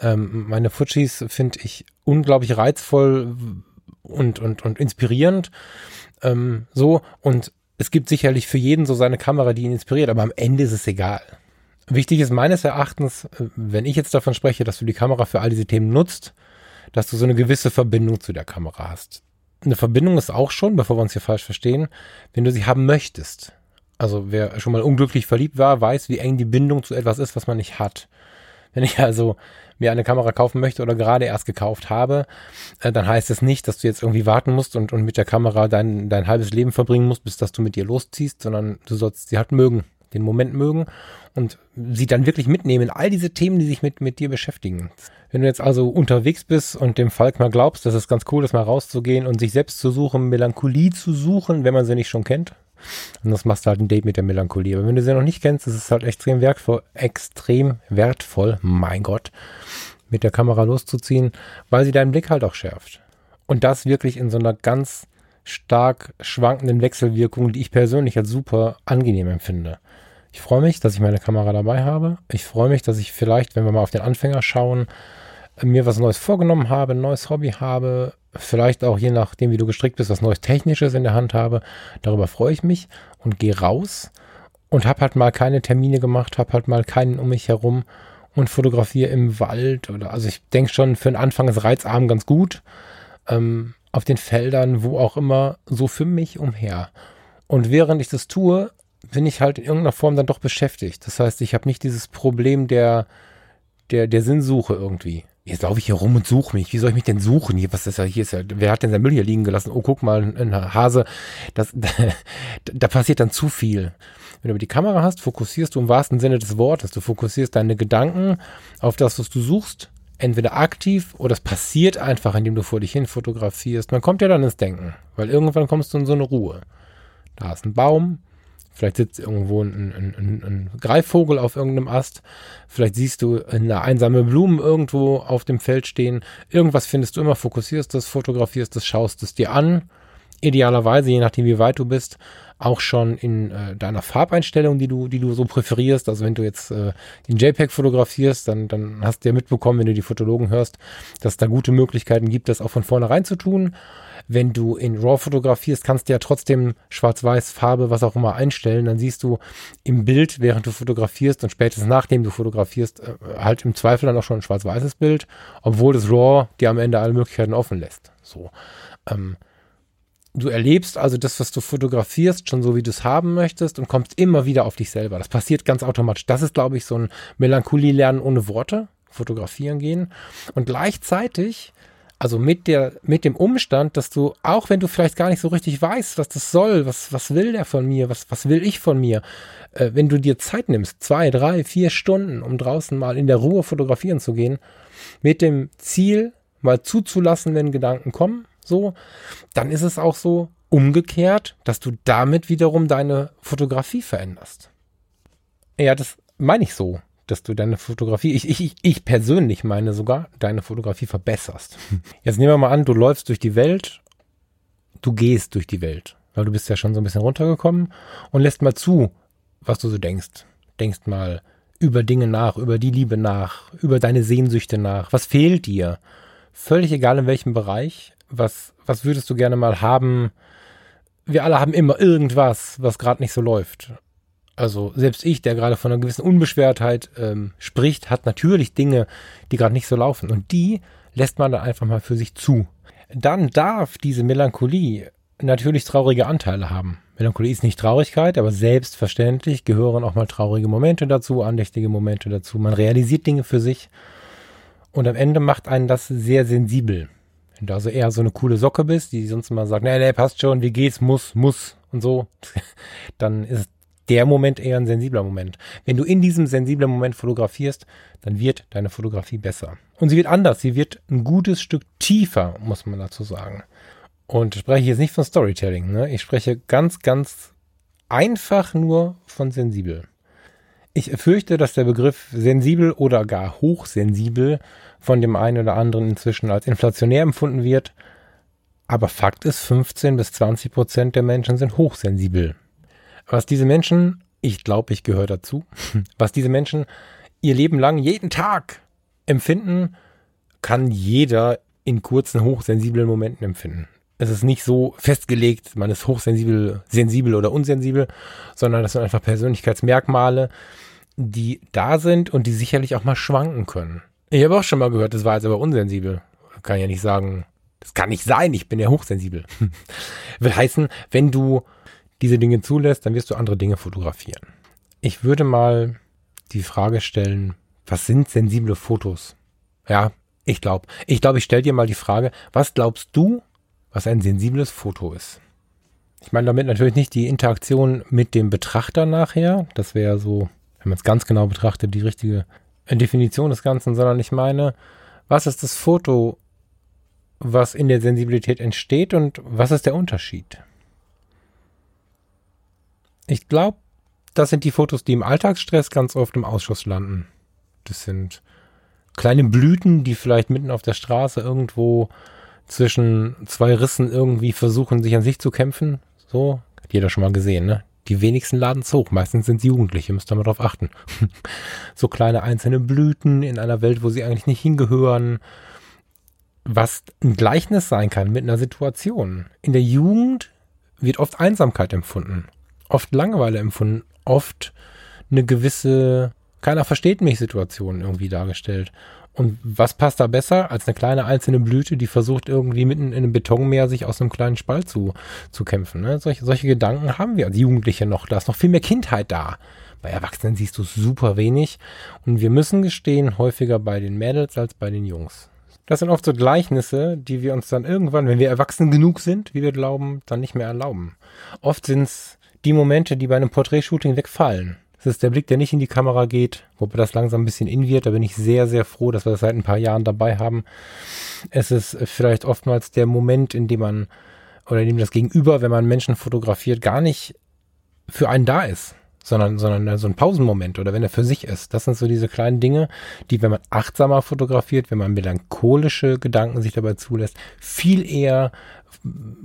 [SPEAKER 1] Ähm, meine Fujis finde ich unglaublich reizvoll und, und, und inspirierend. Ähm, so, und es gibt sicherlich für jeden so seine Kamera, die ihn inspiriert, aber am Ende ist es egal. Wichtig ist meines Erachtens, äh, wenn ich jetzt davon spreche, dass du die Kamera für all diese Themen nutzt, dass du so eine gewisse Verbindung zu der Kamera hast. Eine Verbindung ist auch schon, bevor wir uns hier falsch verstehen, wenn du sie haben möchtest. Also wer schon mal unglücklich verliebt war, weiß, wie eng die Bindung zu etwas ist, was man nicht hat. Wenn ich also mir eine Kamera kaufen möchte oder gerade erst gekauft habe, äh, dann heißt es nicht, dass du jetzt irgendwie warten musst und, und mit der Kamera dein, dein halbes Leben verbringen musst, bis dass du mit ihr losziehst, sondern du sollst sie halt mögen, den Moment mögen und sie dann wirklich mitnehmen, all diese Themen, die sich mit, mit dir beschäftigen. Wenn du jetzt also unterwegs bist und dem Falk mal glaubst, dass es ganz cool ist, mal rauszugehen und sich selbst zu suchen, Melancholie zu suchen, wenn man sie nicht schon kennt, und das machst du halt ein Date mit der Melancholie. Aber wenn du sie noch nicht kennst, ist es halt extrem wertvoll, extrem wertvoll, mein Gott, mit der Kamera loszuziehen, weil sie deinen Blick halt auch schärft. Und das wirklich in so einer ganz stark schwankenden Wechselwirkung, die ich persönlich als super angenehm empfinde. Ich freue mich, dass ich meine Kamera dabei habe. Ich freue mich, dass ich vielleicht, wenn wir mal auf den Anfänger schauen, mir was Neues vorgenommen habe, ein neues Hobby habe, vielleicht auch je nachdem, wie du gestrickt bist, was Neues Technisches in der Hand habe. Darüber freue ich mich und gehe raus und habe halt mal keine Termine gemacht, habe halt mal keinen um mich herum und fotografiere im Wald oder also ich denke schon für den Anfang ist Reizarm ganz gut. Ähm, auf den Feldern, wo auch immer, so für mich umher. Und während ich das tue, bin ich halt in irgendeiner Form dann doch beschäftigt. Das heißt, ich habe nicht dieses Problem der, der, der Sinnsuche irgendwie. Jetzt laufe ich hier rum und suche mich. Wie soll ich mich denn suchen? Hier, was ist ja, hier ist ja, wer hat denn sein Müll hier liegen gelassen? Oh, guck mal, ein Hase. Das, da, passiert dann zu viel. Wenn du die Kamera hast, fokussierst du im wahrsten Sinne des Wortes. Du fokussierst deine Gedanken auf das, was du suchst, entweder aktiv oder es passiert einfach, indem du vor dich hin fotografierst. Man kommt ja dann ins Denken, weil irgendwann kommst du in so eine Ruhe. Da ist ein Baum, vielleicht sitzt irgendwo ein, ein, ein, ein Greifvogel auf irgendeinem Ast, vielleicht siehst du eine einsame Blume irgendwo auf dem Feld stehen. Irgendwas findest du immer, fokussierst das, fotografierst das, schaust es dir an. Idealerweise, je nachdem wie weit du bist, auch schon in äh, deiner Farbeinstellung, die du, die du so präferierst. Also wenn du jetzt äh, in JPEG fotografierst, dann, dann hast du ja mitbekommen, wenn du die Fotologen hörst, dass es da gute Möglichkeiten gibt, das auch von vornherein zu tun. Wenn du in RAW fotografierst, kannst du ja trotzdem Schwarz-Weiß, Farbe, was auch immer einstellen. Dann siehst du im Bild, während du fotografierst und spätestens nachdem du fotografierst, äh, halt im Zweifel dann auch schon ein schwarz-weißes Bild, obwohl das RAW dir am Ende alle Möglichkeiten offen lässt. So. Ähm, Du erlebst also das, was du fotografierst, schon so, wie du es haben möchtest und kommst immer wieder auf dich selber. Das passiert ganz automatisch. Das ist, glaube ich, so ein Melancholie-Lernen ohne Worte, fotografieren gehen. Und gleichzeitig, also mit der, mit dem Umstand, dass du, auch wenn du vielleicht gar nicht so richtig weißt, was das soll, was, was will der von mir, was, was will ich von mir, äh, wenn du dir Zeit nimmst, zwei, drei, vier Stunden, um draußen mal in der Ruhe fotografieren zu gehen, mit dem Ziel, mal zuzulassen, wenn Gedanken kommen, so, dann ist es auch so umgekehrt, dass du damit wiederum deine Fotografie veränderst. Ja, das meine ich so, dass du deine Fotografie, ich, ich, ich persönlich meine sogar, deine Fotografie verbesserst. Jetzt nehmen wir mal an, du läufst durch die Welt, du gehst durch die Welt, weil du bist ja schon so ein bisschen runtergekommen und lässt mal zu, was du so denkst. Denkst mal über Dinge nach, über die Liebe nach, über deine Sehnsüchte nach. Was fehlt dir? Völlig egal in welchem Bereich was, was würdest du gerne mal haben? Wir alle haben immer irgendwas, was gerade nicht so läuft. Also selbst ich, der gerade von einer gewissen Unbeschwertheit ähm, spricht, hat natürlich Dinge, die gerade nicht so laufen. Und die lässt man dann einfach mal für sich zu. Dann darf diese Melancholie natürlich traurige Anteile haben. Melancholie ist nicht Traurigkeit, aber selbstverständlich gehören auch mal traurige Momente dazu, andächtige Momente dazu. Man realisiert Dinge für sich und am Ende macht einen das sehr sensibel. Wenn du also eher so eine coole Socke bist, die sonst immer sagt, nee, nee, passt schon, wie geht's, muss, muss und so, dann ist der Moment eher ein sensibler Moment. Wenn du in diesem sensiblen Moment fotografierst, dann wird deine Fotografie besser. Und sie wird anders, sie wird ein gutes Stück tiefer, muss man dazu sagen. Und ich spreche jetzt nicht von Storytelling, ne? ich spreche ganz, ganz einfach nur von sensibel. Ich fürchte, dass der Begriff sensibel oder gar hochsensibel von dem einen oder anderen inzwischen als inflationär empfunden wird. Aber Fakt ist, 15 bis 20 Prozent der Menschen sind hochsensibel. Was diese Menschen, ich glaube, ich gehöre dazu, was diese Menschen ihr Leben lang jeden Tag empfinden, kann jeder in kurzen hochsensiblen Momenten empfinden. Es ist nicht so festgelegt, man ist hochsensibel, sensibel oder unsensibel, sondern das sind einfach Persönlichkeitsmerkmale, die da sind und die sicherlich auch mal schwanken können. Ich habe auch schon mal gehört, das war jetzt aber unsensibel. Kann ja nicht sagen, das kann nicht sein, ich bin ja hochsensibel. Will heißen, wenn du diese Dinge zulässt, dann wirst du andere Dinge fotografieren. Ich würde mal die Frage stellen, was sind sensible Fotos? Ja, ich glaube. Ich glaube, ich stelle dir mal die Frage, was glaubst du, was ein sensibles Foto ist? Ich meine damit natürlich nicht die Interaktion mit dem Betrachter nachher. Das wäre so, wenn man es ganz genau betrachtet, die richtige Definition des Ganzen, sondern ich meine, was ist das Foto, was in der Sensibilität entsteht und was ist der Unterschied? Ich glaube, das sind die Fotos, die im Alltagsstress ganz oft im Ausschuss landen. Das sind kleine Blüten, die vielleicht mitten auf der Straße irgendwo zwischen zwei Rissen irgendwie versuchen, sich an sich zu kämpfen. So, hat jeder schon mal gesehen, ne? Die wenigsten laden es hoch. Meistens sind es Jugendliche, müsst ihr mal drauf achten. so kleine einzelne Blüten in einer Welt, wo sie eigentlich nicht hingehören. Was ein Gleichnis sein kann mit einer Situation. In der Jugend wird oft Einsamkeit empfunden, oft Langeweile empfunden, oft eine gewisse, keiner versteht mich Situation irgendwie dargestellt. Und was passt da besser als eine kleine einzelne Blüte, die versucht irgendwie mitten in einem Betonmeer sich aus einem kleinen Spalt zu, zu kämpfen? Ne? Solche, solche Gedanken haben wir als Jugendliche noch. Da ist noch viel mehr Kindheit da. Bei Erwachsenen siehst du super wenig. Und wir müssen gestehen, häufiger bei den Mädels als bei den Jungs. Das sind oft so Gleichnisse, die wir uns dann irgendwann, wenn wir erwachsen genug sind, wie wir glauben, dann nicht mehr erlauben. Oft sind es die Momente, die bei einem Porträtshooting wegfallen. Es ist der Blick, der nicht in die Kamera geht, wobei das langsam ein bisschen in wird. Da bin ich sehr, sehr froh, dass wir das seit ein paar Jahren dabei haben. Es ist vielleicht oftmals der Moment, in dem man oder in dem das Gegenüber, wenn man Menschen fotografiert, gar nicht für einen da ist sondern, sondern so ein Pausenmoment oder wenn er für sich ist. Das sind so diese kleinen Dinge, die, wenn man achtsamer fotografiert, wenn man melancholische Gedanken sich dabei zulässt, viel eher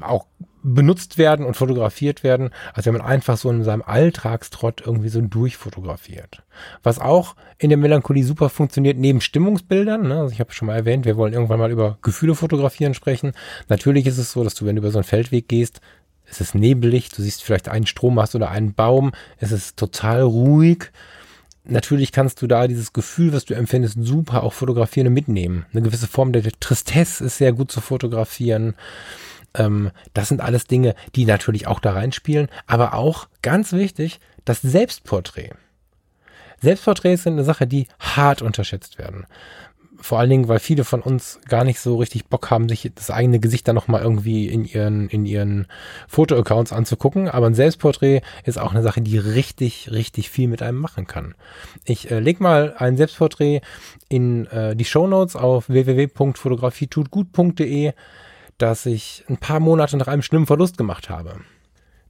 [SPEAKER 1] auch benutzt werden und fotografiert werden, als wenn man einfach so in seinem Alltagstrott irgendwie so durchfotografiert. Was auch in der Melancholie super funktioniert, neben Stimmungsbildern, ne? also ich habe schon mal erwähnt, wir wollen irgendwann mal über Gefühle fotografieren sprechen. Natürlich ist es so, dass du, wenn du über so einen Feldweg gehst, es ist nebelig, du siehst vielleicht einen Strommast oder einen Baum, es ist total ruhig. Natürlich kannst du da dieses Gefühl, was du empfindest, super auch fotografieren und mitnehmen. Eine gewisse Form der Tristesse ist sehr gut zu fotografieren. Ähm, das sind alles Dinge, die natürlich auch da reinspielen, aber auch ganz wichtig, das Selbstporträt. Selbstporträts sind eine Sache, die hart unterschätzt werden vor allen Dingen, weil viele von uns gar nicht so richtig Bock haben, sich das eigene Gesicht dann nochmal irgendwie in ihren, in ihren Fotoaccounts anzugucken. Aber ein Selbstporträt ist auch eine Sache, die richtig, richtig viel mit einem machen kann. Ich äh, leg mal ein Selbstporträt in äh, die Show Notes auf www.fotografietutgut.de, dass ich ein paar Monate nach einem schlimmen Verlust gemacht habe.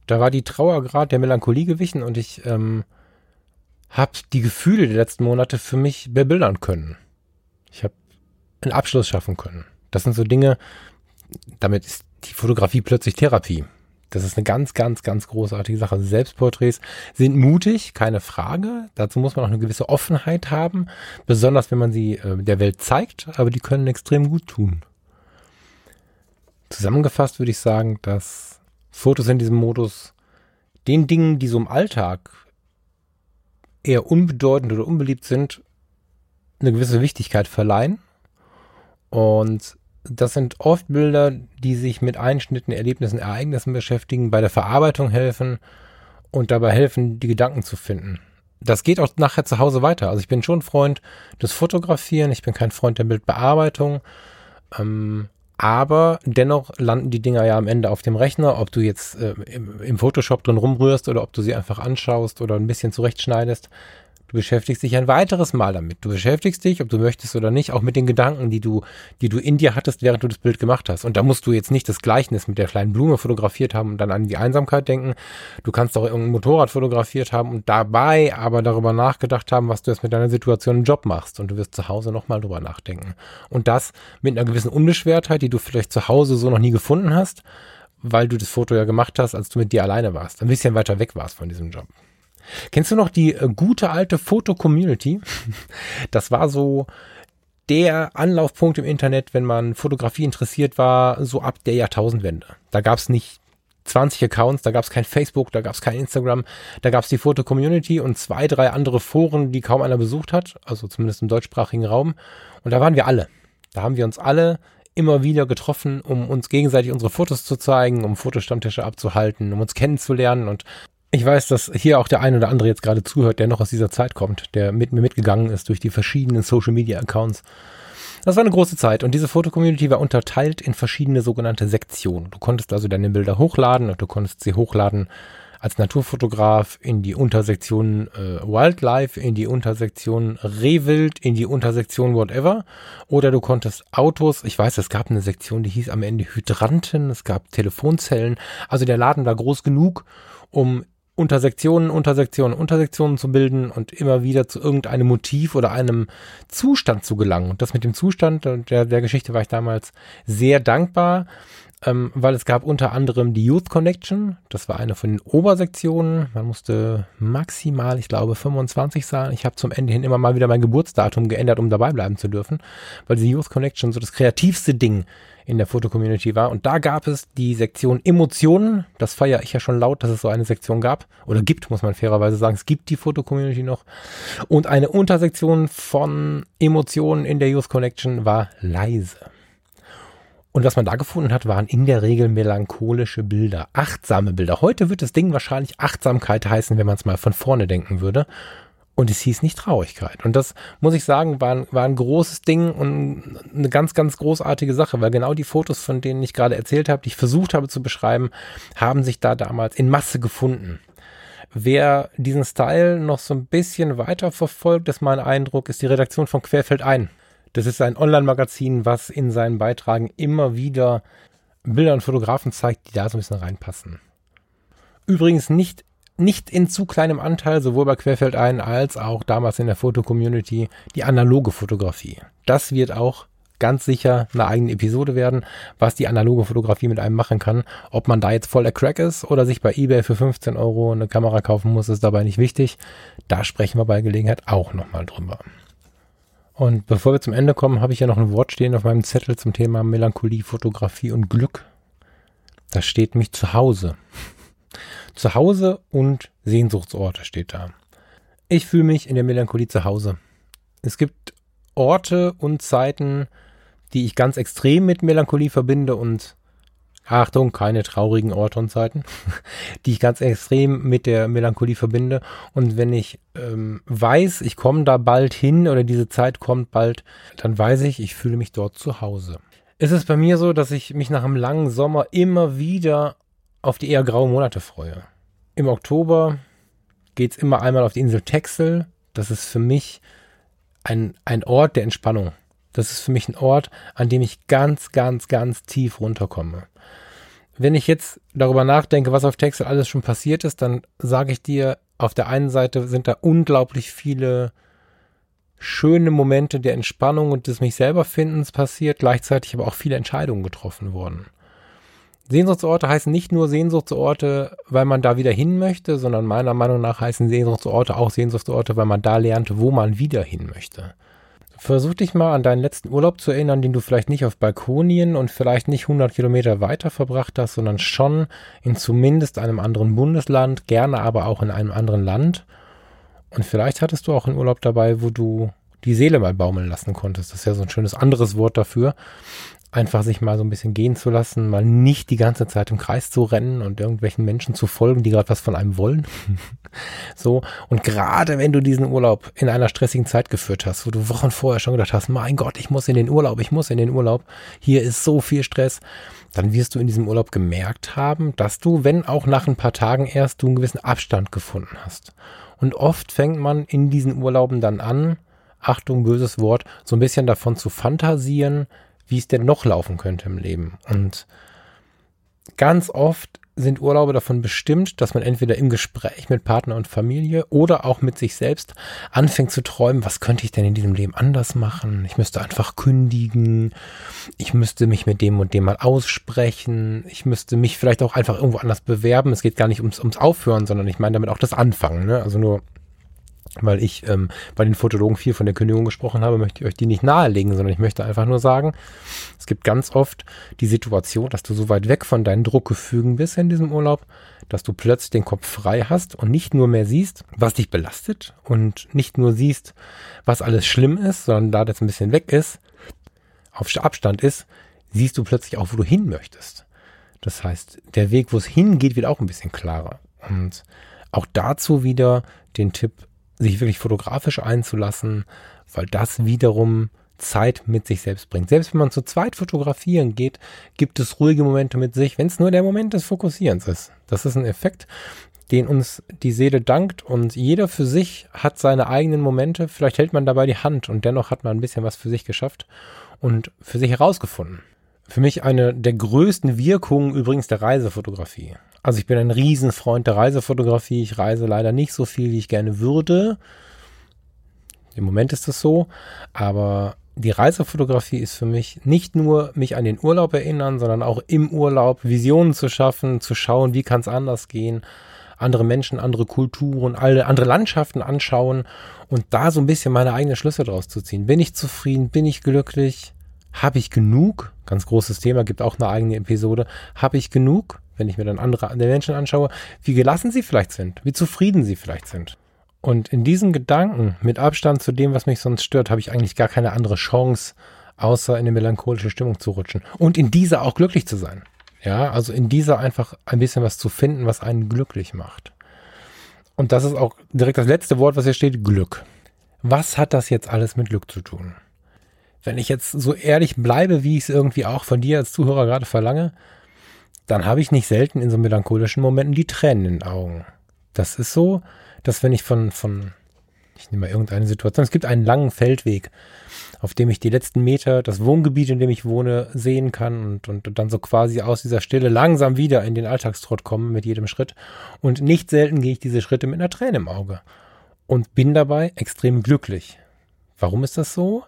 [SPEAKER 1] Da war die Trauergrad der Melancholie gewichen und ich ähm, habe die Gefühle der letzten Monate für mich bebildern können. Ich habe einen Abschluss schaffen können. Das sind so Dinge, damit ist die Fotografie plötzlich Therapie. Das ist eine ganz, ganz, ganz großartige Sache. Selbstporträts sind mutig, keine Frage. Dazu muss man auch eine gewisse Offenheit haben, besonders wenn man sie äh, der Welt zeigt, aber die können extrem gut tun. Zusammengefasst würde ich sagen, dass Fotos in diesem Modus den Dingen, die so im Alltag eher unbedeutend oder unbeliebt sind, eine gewisse Wichtigkeit verleihen. Und das sind oft Bilder, die sich mit Einschnitten, Erlebnissen, Ereignissen beschäftigen, bei der Verarbeitung helfen und dabei helfen, die Gedanken zu finden. Das geht auch nachher zu Hause weiter. Also ich bin schon Freund des Fotografieren, ich bin kein Freund der Bildbearbeitung. Ähm, aber dennoch landen die Dinger ja am Ende auf dem Rechner, ob du jetzt äh, im, im, Photoshop drin rumrührst oder ob du sie einfach anschaust oder ein bisschen zurechtschneidest. Du beschäftigst dich ein weiteres Mal damit. Du beschäftigst dich, ob du möchtest oder nicht, auch mit den Gedanken, die du, die du in dir hattest, während du das Bild gemacht hast. Und da musst du jetzt nicht das Gleichnis mit der kleinen Blume fotografiert haben und dann an die Einsamkeit denken. Du kannst auch irgendein Motorrad fotografiert haben und dabei aber darüber nachgedacht haben, was du jetzt mit deiner Situation im Job machst. Und du wirst zu Hause nochmal drüber nachdenken. Und das mit einer gewissen Unbeschwertheit, die du vielleicht zu Hause so noch nie gefunden hast, weil du das Foto ja gemacht hast, als du mit dir alleine warst. Ein bisschen weiter weg warst von diesem Job. Kennst du noch die äh, gute alte Foto-Community? Das war so der Anlaufpunkt im Internet, wenn man Fotografie interessiert war, so ab der Jahrtausendwende. Da gab es nicht 20 Accounts, da gab es kein Facebook, da gab es kein Instagram, da gab es die Foto-Community und zwei, drei andere Foren, die kaum einer besucht hat, also zumindest im deutschsprachigen Raum. Und da waren wir alle. Da haben wir uns alle immer wieder getroffen, um uns gegenseitig unsere Fotos zu zeigen, um Fotostammtische abzuhalten, um uns kennenzulernen und ich weiß, dass hier auch der ein oder andere jetzt gerade zuhört, der noch aus dieser Zeit kommt, der mit mir mitgegangen ist durch die verschiedenen Social Media Accounts. Das war eine große Zeit und diese Foto-Community war unterteilt in verschiedene sogenannte Sektionen. Du konntest also deine Bilder hochladen und du konntest sie hochladen als Naturfotograf in die Untersektion äh, Wildlife, in die Untersektion Rehwild, in die Untersektion Whatever. Oder du konntest Autos, ich weiß, es gab eine Sektion, die hieß am Ende Hydranten, es gab Telefonzellen. Also der Laden war groß genug, um Untersektionen, Untersektionen, Untersektionen zu bilden und immer wieder zu irgendeinem Motiv oder einem Zustand zu gelangen. Und das mit dem Zustand der, der Geschichte war ich damals sehr dankbar, ähm, weil es gab unter anderem die Youth Connection. Das war eine von den Obersektionen. Man musste maximal, ich glaube, 25 sein. Ich habe zum Ende hin immer mal wieder mein Geburtsdatum geändert, um dabei bleiben zu dürfen, weil die Youth Connection so das kreativste Ding in der Foto-Community war. Und da gab es die Sektion Emotionen. Das feiere ich ja schon laut, dass es so eine Sektion gab. Oder gibt, muss man fairerweise sagen. Es gibt die Foto-Community noch. Und eine Untersektion von Emotionen in der Youth Connection war leise. Und was man da gefunden hat, waren in der Regel melancholische Bilder, achtsame Bilder. Heute wird das Ding wahrscheinlich Achtsamkeit heißen, wenn man es mal von vorne denken würde. Und es hieß nicht Traurigkeit. Und das, muss ich sagen, war ein, war ein großes Ding und eine ganz, ganz großartige Sache, weil genau die Fotos, von denen ich gerade erzählt habe, die ich versucht habe zu beschreiben, haben sich da damals in Masse gefunden. Wer diesen Style noch so ein bisschen weiter verfolgt, ist mein Eindruck, ist die Redaktion von Querfeld ein. Das ist ein Online-Magazin, was in seinen Beitragen immer wieder Bilder und Fotografen zeigt, die da so ein bisschen reinpassen. Übrigens nicht, nicht in zu kleinem Anteil, sowohl bei Querfeld ein als auch damals in der Foto-Community, die analoge Fotografie. Das wird auch ganz sicher eine eigene Episode werden, was die analoge Fotografie mit einem machen kann. Ob man da jetzt voll der Crack ist oder sich bei eBay für 15 Euro eine Kamera kaufen muss, ist dabei nicht wichtig. Da sprechen wir bei Gelegenheit auch nochmal drüber. Und bevor wir zum Ende kommen, habe ich ja noch ein Wort stehen auf meinem Zettel zum Thema Melancholie, Fotografie und Glück. Da steht mich zu Hause. Zu Hause und Sehnsuchtsorte steht da. Ich fühle mich in der Melancholie zu Hause. Es gibt Orte und Zeiten, die ich ganz extrem mit Melancholie verbinde und Achtung, keine traurigen Orte und Zeiten, die ich ganz extrem mit der Melancholie verbinde. Und wenn ich ähm, weiß, ich komme da bald hin oder diese Zeit kommt bald, dann weiß ich, ich fühle mich dort zu Hause. Es ist bei mir so, dass ich mich nach einem langen Sommer immer wieder auf die eher grauen Monate freue. Im Oktober geht es immer einmal auf die Insel Texel. Das ist für mich ein, ein Ort der Entspannung. Das ist für mich ein Ort, an dem ich ganz, ganz, ganz tief runterkomme. Wenn ich jetzt darüber nachdenke, was auf Texel alles schon passiert ist, dann sage ich dir, auf der einen Seite sind da unglaublich viele schöne Momente der Entspannung und des mich selber Findens passiert, gleichzeitig aber auch viele Entscheidungen getroffen worden. Sehnsuchtsorte heißen nicht nur Sehnsuchtsorte, weil man da wieder hin möchte, sondern meiner Meinung nach heißen Sehnsuchtsorte auch Sehnsuchtsorte, weil man da lernt, wo man wieder hin möchte. Versuch dich mal an deinen letzten Urlaub zu erinnern, den du vielleicht nicht auf Balkonien und vielleicht nicht 100 Kilometer weiter verbracht hast, sondern schon in zumindest einem anderen Bundesland, gerne aber auch in einem anderen Land. Und vielleicht hattest du auch einen Urlaub dabei, wo du die Seele mal baumeln lassen konntest. Das ist ja so ein schönes anderes Wort dafür einfach sich mal so ein bisschen gehen zu lassen, mal nicht die ganze Zeit im Kreis zu rennen und irgendwelchen Menschen zu folgen, die gerade was von einem wollen. so. Und gerade wenn du diesen Urlaub in einer stressigen Zeit geführt hast, wo du Wochen vorher schon gedacht hast, mein Gott, ich muss in den Urlaub, ich muss in den Urlaub, hier ist so viel Stress, dann wirst du in diesem Urlaub gemerkt haben, dass du, wenn auch nach ein paar Tagen erst, du einen gewissen Abstand gefunden hast. Und oft fängt man in diesen Urlauben dann an, Achtung, böses Wort, so ein bisschen davon zu fantasieren, wie es denn noch laufen könnte im Leben. Und ganz oft sind Urlaube davon bestimmt, dass man entweder im Gespräch mit Partner und Familie oder auch mit sich selbst anfängt zu träumen, was könnte ich denn in diesem Leben anders machen? Ich müsste einfach kündigen, ich müsste mich mit dem und dem mal aussprechen, ich müsste mich vielleicht auch einfach irgendwo anders bewerben. Es geht gar nicht ums, ums Aufhören, sondern ich meine damit auch das Anfangen. Ne? Also nur weil ich ähm, bei den Fotologen viel von der Kündigung gesprochen habe, möchte ich euch die nicht nahelegen, sondern ich möchte einfach nur sagen, es gibt ganz oft die Situation, dass du so weit weg von deinen Druckgefügen bist in diesem Urlaub, dass du plötzlich den Kopf frei hast und nicht nur mehr siehst, was dich belastet und nicht nur siehst, was alles schlimm ist, sondern da das ein bisschen weg ist, auf Abstand ist, siehst du plötzlich auch, wo du hin möchtest. Das heißt, der Weg, wo es hingeht, wird auch ein bisschen klarer. Und auch dazu wieder den Tipp, sich wirklich fotografisch einzulassen, weil das wiederum Zeit mit sich selbst bringt. Selbst wenn man zu zweit fotografieren geht, gibt es ruhige Momente mit sich, wenn es nur der Moment des Fokussierens ist. Das ist ein Effekt, den uns die Seele dankt und jeder für sich hat seine eigenen Momente. Vielleicht hält man dabei die Hand und dennoch hat man ein bisschen was für sich geschafft und für sich herausgefunden. Für mich eine der größten Wirkungen übrigens der Reisefotografie. Also ich bin ein Riesenfreund der Reisefotografie. Ich reise leider nicht so viel, wie ich gerne würde. Im Moment ist es so. Aber die Reisefotografie ist für mich nicht nur mich an den Urlaub erinnern, sondern auch im Urlaub Visionen zu schaffen, zu schauen, wie kann es anders gehen, andere Menschen, andere Kulturen, alle andere Landschaften anschauen und da so ein bisschen meine eigenen Schlüsse draus zu ziehen. Bin ich zufrieden? Bin ich glücklich? Habe ich genug? Ganz großes Thema, gibt auch eine eigene Episode. Habe ich genug? Wenn ich mir dann andere Menschen anschaue, wie gelassen sie vielleicht sind, wie zufrieden sie vielleicht sind. Und in diesem Gedanken, mit Abstand zu dem, was mich sonst stört, habe ich eigentlich gar keine andere Chance, außer in eine melancholische Stimmung zu rutschen. Und in dieser auch glücklich zu sein. Ja, also in dieser einfach ein bisschen was zu finden, was einen glücklich macht. Und das ist auch direkt das letzte Wort, was hier steht, Glück. Was hat das jetzt alles mit Glück zu tun? Wenn ich jetzt so ehrlich bleibe, wie ich es irgendwie auch von dir als Zuhörer gerade verlange, dann habe ich nicht selten in so melancholischen Momenten die Tränen in den Augen. Das ist so, dass wenn ich von, von, ich nehme mal irgendeine Situation, es gibt einen langen Feldweg, auf dem ich die letzten Meter, das Wohngebiet, in dem ich wohne, sehen kann und, und, dann so quasi aus dieser Stille langsam wieder in den Alltagstrott komme mit jedem Schritt. Und nicht selten gehe ich diese Schritte mit einer Träne im Auge und bin dabei extrem glücklich. Warum ist das so?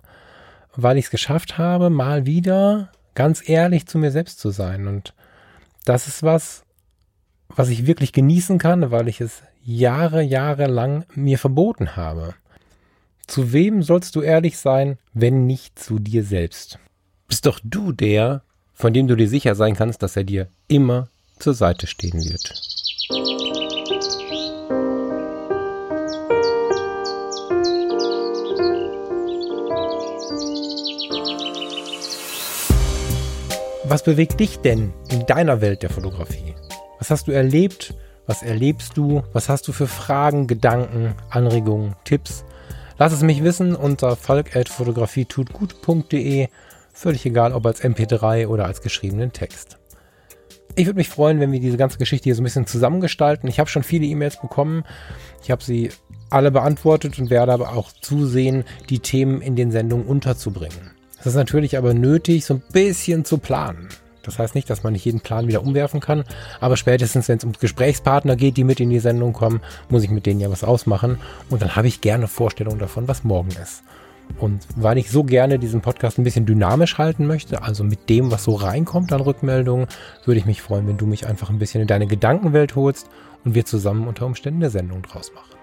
[SPEAKER 1] Weil ich es geschafft habe, mal wieder ganz ehrlich zu mir selbst zu sein. Und das ist was, was ich wirklich genießen kann, weil ich es Jahre, Jahre lang mir verboten habe. Zu wem sollst du ehrlich sein, wenn nicht zu dir selbst? Bist doch du der, von dem du dir sicher sein kannst, dass er dir immer zur Seite stehen wird. Was bewegt dich denn in deiner Welt der Fotografie? Was hast du erlebt? Was erlebst du? Was hast du für Fragen, Gedanken, Anregungen, Tipps? Lass es mich wissen unter falk.fotografietutgut.de. Völlig egal, ob als MP3 oder als geschriebenen Text. Ich würde mich freuen, wenn wir diese ganze Geschichte hier so ein bisschen zusammengestalten. Ich habe schon viele E-Mails bekommen. Ich habe sie alle beantwortet und werde aber auch zusehen, die Themen in den Sendungen unterzubringen. Es ist natürlich aber nötig, so ein bisschen zu planen. Das heißt nicht, dass man nicht jeden Plan wieder umwerfen kann, aber spätestens, wenn es um Gesprächspartner geht, die mit in die Sendung kommen, muss ich mit denen ja was ausmachen und dann habe ich gerne Vorstellungen davon, was morgen ist. Und weil ich so gerne diesen Podcast ein bisschen dynamisch halten möchte, also mit dem, was so reinkommt an Rückmeldungen, würde ich mich freuen, wenn du mich einfach ein bisschen in deine Gedankenwelt holst und wir zusammen unter Umständen eine Sendung draus machen.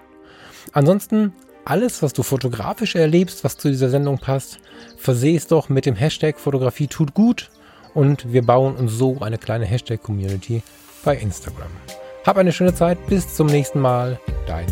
[SPEAKER 1] Ansonsten alles, was du fotografisch erlebst, was zu dieser Sendung passt, verseh es doch mit dem Hashtag Fotografie tut gut und wir bauen uns so eine kleine Hashtag-Community bei Instagram. Hab eine schöne Zeit, bis zum nächsten Mal, dein